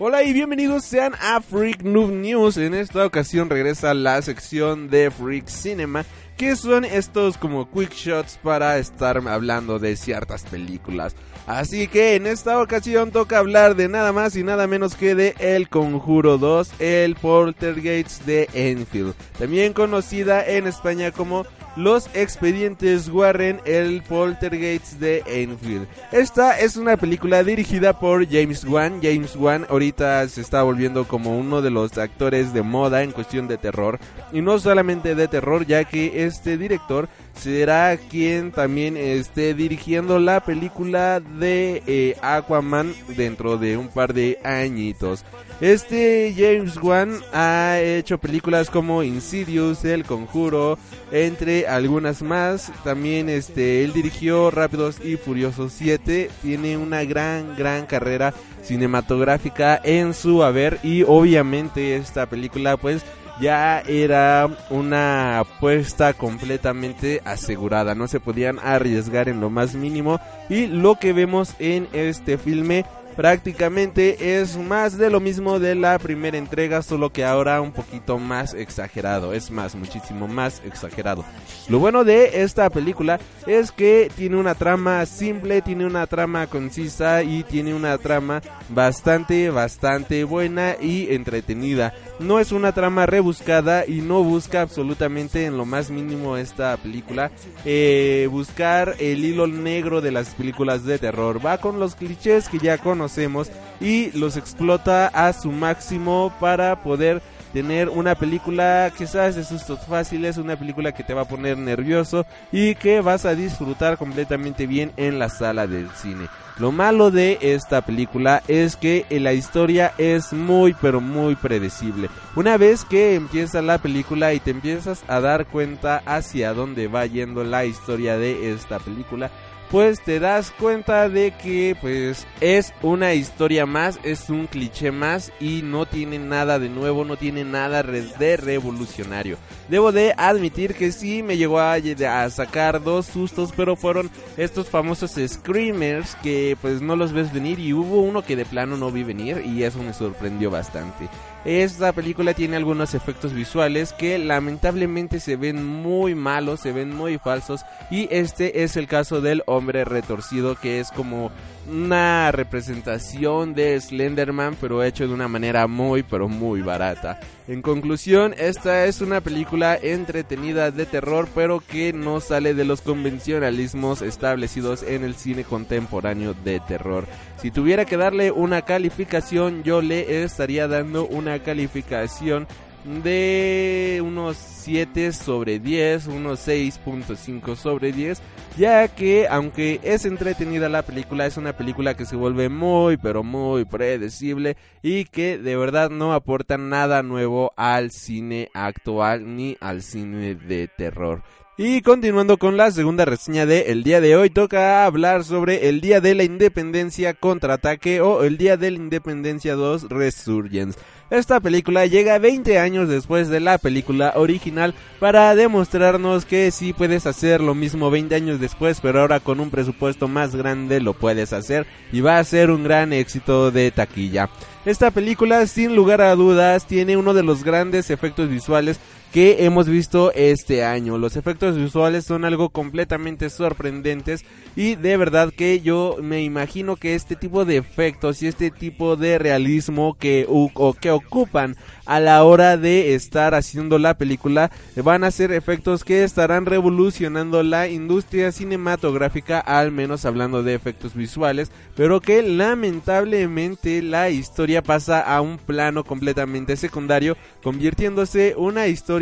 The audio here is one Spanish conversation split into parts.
Hola y bienvenidos sean a Freak Noob News. En esta ocasión regresa la sección de Freak Cinema, que son estos como quick shots para estar hablando de ciertas películas. Así que en esta ocasión toca hablar de nada más y nada menos que de El Conjuro 2, el Poltergeist de Enfield, también conocida en España como los expedientes Warren, el Poltergeist de Enfield. Esta es una película dirigida por James Wan. James Wan ahorita se está volviendo como uno de los actores de moda en cuestión de terror. Y no solamente de terror, ya que este director será quien también esté dirigiendo la película de eh, Aquaman dentro de un par de añitos. Este James Wan ha hecho películas como Insidious, El Conjuro, entre algunas más. También este él dirigió Rápidos y Furiosos 7. Tiene una gran gran carrera cinematográfica en su haber y obviamente esta película pues ya era una apuesta completamente asegurada, no se podían arriesgar en lo más mínimo y lo que vemos en este filme prácticamente es más de lo mismo de la primera entrega, solo que ahora un poquito más exagerado, es más, muchísimo más exagerado. Lo bueno de esta película es que tiene una trama simple, tiene una trama concisa y tiene una trama bastante, bastante buena y entretenida. No es una trama rebuscada y no busca absolutamente en lo más mínimo esta película eh, buscar el hilo negro de las películas de terror. Va con los clichés que ya conocemos y los explota a su máximo para poder tener una película sabes de sustos fáciles, una película que te va a poner nervioso y que vas a disfrutar completamente bien en la sala del cine. Lo malo de esta película es que la historia es muy pero muy predecible. Una vez que empieza la película y te empiezas a dar cuenta hacia dónde va yendo la historia de esta película, pues te das cuenta de que pues es una historia más, es un cliché más y no tiene nada de nuevo, no tiene nada de revolucionario. Debo de admitir que sí me llegó a, a sacar dos sustos, pero fueron estos famosos screamers que pues no los ves venir y hubo uno que de plano no vi venir y eso me sorprendió bastante. Esta película tiene algunos efectos visuales que lamentablemente se ven muy malos, se ven muy falsos y este es el caso del hombre retorcido que es como una representación de Slenderman pero hecho de una manera muy pero muy barata. En conclusión, esta es una película entretenida de terror pero que no sale de los convencionalismos establecidos en el cine contemporáneo de terror. Si tuviera que darle una calificación, yo le estaría dando una calificación de unos 7 sobre 10, unos 6.5 sobre 10, ya que aunque es entretenida la película, es una película que se vuelve muy pero muy predecible y que de verdad no aporta nada nuevo al cine actual ni al cine de terror. Y continuando con la segunda reseña de el día de hoy, toca hablar sobre el Día de la Independencia Contraataque o el Día de la Independencia 2 Resurgence. Esta película llega 20 años después de la película original para demostrarnos que sí puedes hacer lo mismo 20 años después, pero ahora con un presupuesto más grande lo puedes hacer y va a ser un gran éxito de taquilla. Esta película sin lugar a dudas tiene uno de los grandes efectos visuales que hemos visto este año. Los efectos visuales son algo completamente sorprendentes y de verdad que yo me imagino que este tipo de efectos y este tipo de realismo que, ocupan a la hora de estar haciendo la película van a ser efectos que estarán revolucionando la industria cinematográfica, al menos hablando de efectos visuales, pero que lamentablemente la historia pasa a un plano completamente secundario, convirtiéndose una historia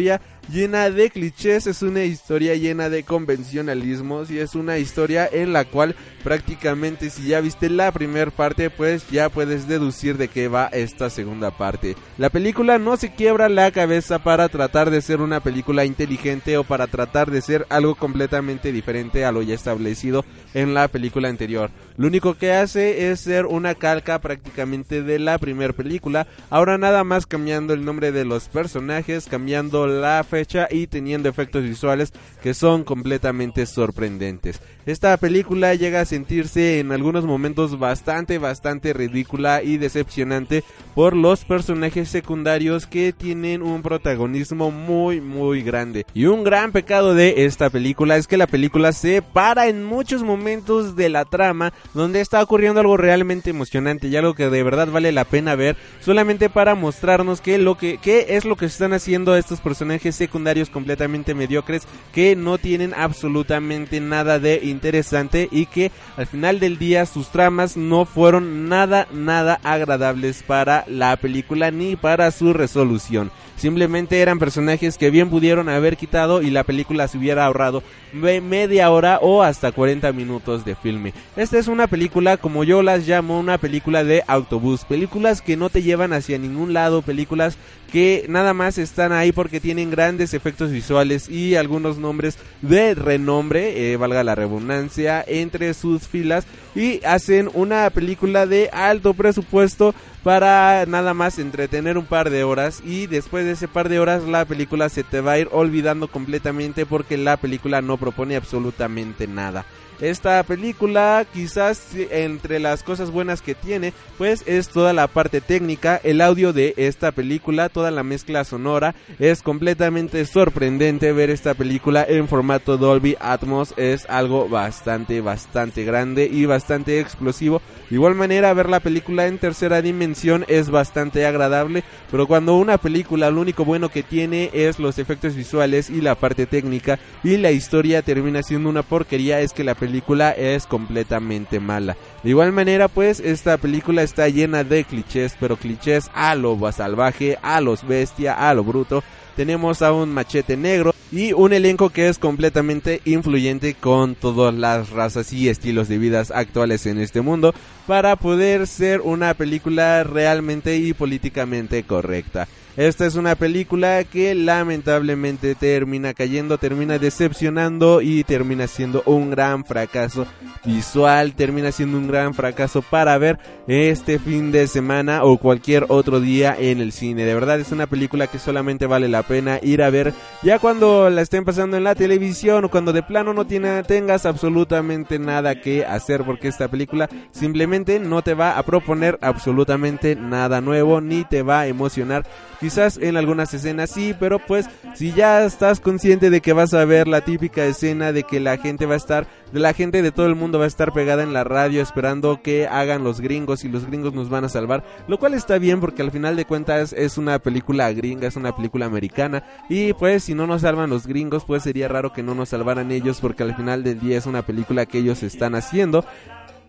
llena de clichés, es una historia llena de convencionalismos y es una historia en la cual prácticamente si ya viste la primera parte pues ya puedes deducir de qué va esta segunda parte. La película no se quiebra la cabeza para tratar de ser una película inteligente o para tratar de ser algo completamente diferente a lo ya establecido en la película anterior. Lo único que hace es ser una calca prácticamente de la primera película, ahora nada más cambiando el nombre de los personajes, cambiando la fecha y teniendo efectos visuales que son completamente sorprendentes. Esta película llega a sentirse en algunos momentos bastante, bastante ridícula y decepcionante por los personajes secundarios que tienen un protagonismo muy, muy grande. Y un gran pecado de esta película es que la película se para en muchos momentos de la trama donde está ocurriendo algo realmente emocionante y algo que de verdad vale la pena ver solamente para mostrarnos que lo que qué es lo que están haciendo estos personajes secundarios completamente mediocres que no tienen absolutamente nada de interesante y que al final del día sus tramas no fueron nada nada agradables para la película ni para su resolución. Simplemente eran personajes que bien pudieron haber quitado y la película se hubiera ahorrado media hora o hasta 40 minutos de filme. Esta es una película como yo las llamo una película de autobús, películas que no te llevan hacia ningún lado, películas que nada más están ahí porque tienen grandes efectos visuales y algunos nombres de renombre, eh, valga la redundancia, entre sus filas y hacen una película de alto presupuesto para nada más entretener un par de horas y después de ese par de horas la película se te va a ir olvidando completamente porque la película no propone absolutamente nada. Esta película, quizás entre las cosas buenas que tiene, pues es toda la parte técnica, el audio de esta película, toda la mezcla sonora. Es completamente sorprendente ver esta película en formato Dolby Atmos. Es algo bastante, bastante grande y bastante explosivo. De igual manera, ver la película en tercera dimensión es bastante agradable, pero cuando una película lo único bueno que tiene es los efectos visuales y la parte técnica y la historia termina siendo una porquería, es que la película es completamente mala. De igual manera, pues esta película está llena de clichés, pero clichés a lo salvaje, a los bestia, a lo bruto. Tenemos a un machete negro y un elenco que es completamente influyente con todas las razas y estilos de vidas actuales en este mundo para poder ser una película realmente y políticamente correcta. Esta es una película que lamentablemente termina cayendo, termina decepcionando y termina siendo un gran fracaso visual, termina siendo un gran fracaso para ver este fin de semana o cualquier otro día en el cine. De verdad es una película que solamente vale la pena ir a ver ya cuando la estén pasando en la televisión o cuando de plano no tiene, tengas absolutamente nada que hacer porque esta película simplemente no te va a proponer absolutamente nada nuevo ni te va a emocionar Quizás en algunas escenas sí, pero pues si ya estás consciente de que vas a ver la típica escena de que la gente va a estar, de la gente de todo el mundo va a estar pegada en la radio esperando que hagan los gringos y los gringos nos van a salvar, lo cual está bien porque al final de cuentas es una película gringa, es una película americana y pues si no nos salvan los gringos pues sería raro que no nos salvaran ellos porque al final del día es una película que ellos están haciendo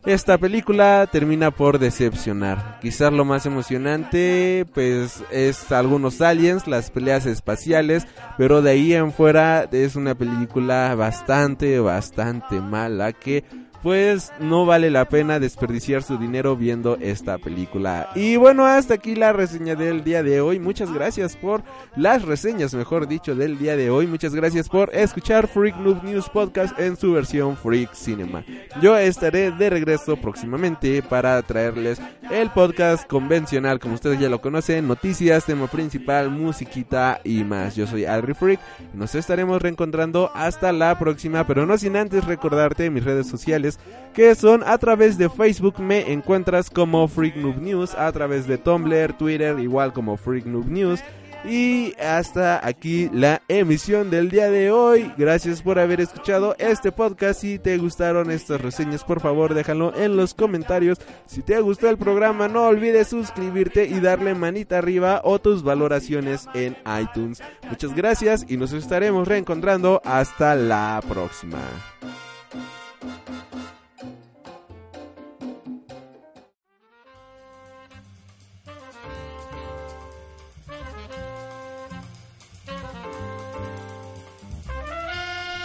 esta película termina por decepcionar. Quizás lo más emocionante, pues, es algunos aliens, las peleas espaciales, pero de ahí en fuera es una película bastante, bastante mala que pues no vale la pena desperdiciar su dinero viendo esta película. Y bueno, hasta aquí la reseña del día de hoy. Muchas gracias por las reseñas, mejor dicho, del día de hoy. Muchas gracias por escuchar Freak Noob News Podcast en su versión Freak Cinema. Yo estaré de regreso próximamente para traerles el podcast convencional, como ustedes ya lo conocen, noticias, tema principal, musiquita y más. Yo soy Adri Freak nos estaremos reencontrando hasta la próxima, pero no sin antes recordarte mis redes sociales que son a través de Facebook me encuentras como Freak Noob News, a través de Tumblr, Twitter igual como Freak Noob News. Y hasta aquí la emisión del día de hoy. Gracias por haber escuchado este podcast. Si te gustaron estas reseñas, por favor déjalo en los comentarios. Si te gustó el programa, no olvides suscribirte y darle manita arriba o tus valoraciones en iTunes. Muchas gracias y nos estaremos reencontrando hasta la próxima.